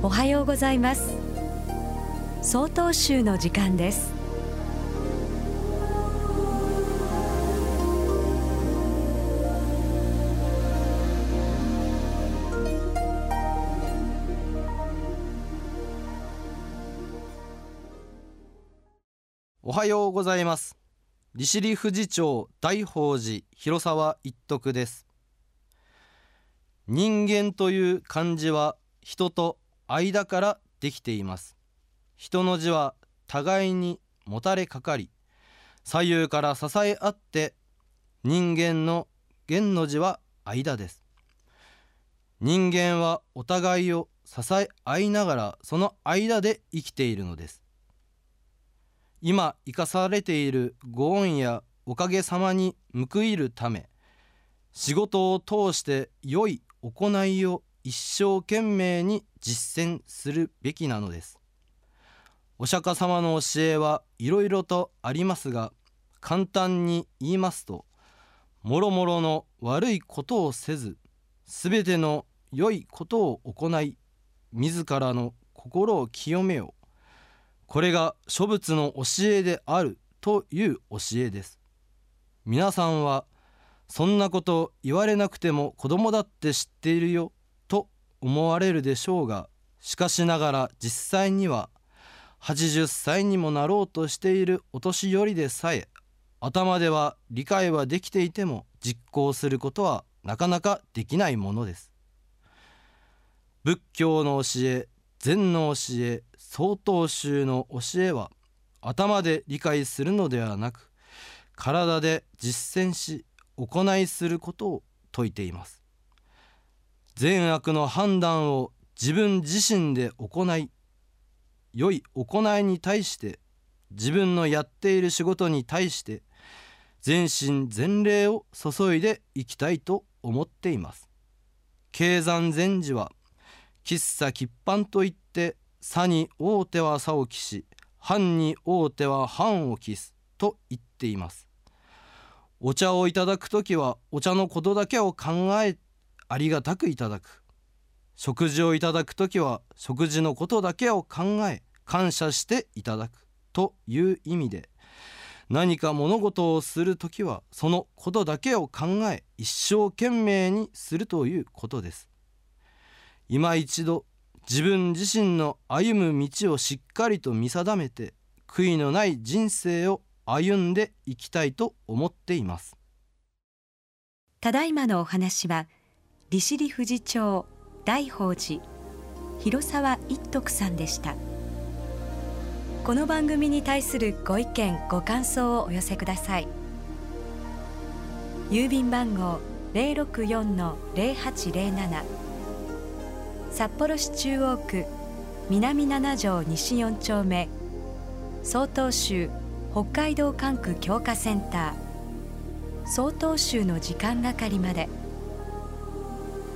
おはようございます。総統集の時間です。おはようございます。利尻富士町大宝寺広沢一徳です。人間という漢字は人と間からできています。人の字は互いにもたれかかり左右から支え合って人間の元の字は間です。人間はお互いを支え合いながらその間で生きているのです。今生かされているご恩やおかげさまに報いるため仕事を通して良い行いを一生懸命に実践するべきなのです。お釈迦様の教えはいろいろとありますが簡単に言いますともろもろの悪いことをせずすべての良いことを行い自らの心を清めよう。これが諸仏の教えであるという教えです。皆さんはそんなこと言われなくても子供だって知っているよ。思われるでしょうがしかしながら実際には80歳にもなろうとしているお年寄りでさえ頭では理解はできていても実行することはなかなかできないものです。仏教の教え禅の教え曹洞宗の教えは頭で理解するのではなく体で実践し行いすることを説いています。善悪の判断を自分自身で行い良い行いに対して自分のやっている仕事に対して全身全霊を注いでいきたいと思っています。経山禅師は喫茶喫飯といって差に大手は差を期し藩に大手は藩を期すと言っています。お茶をいただく時はお茶のことだけを考えありがたくいただく。食事をいただく時は食事のことだけを考え感謝していただくという意味で何か物事をする時はそのことだけを考え一生懸命にするということです。今一度自分自身の歩む道をしっかりと見定めて悔いのない人生を歩んでいきたいと思っています。ただいまのお話は利尻富士町大宝寺広沢一徳さんでした。この番組に対するご意見ご感想をお寄せください。郵便番号064-0807札幌市中央区南七条西4丁目。曹洞州北海道管区強化センター。曹洞州の時間係まで。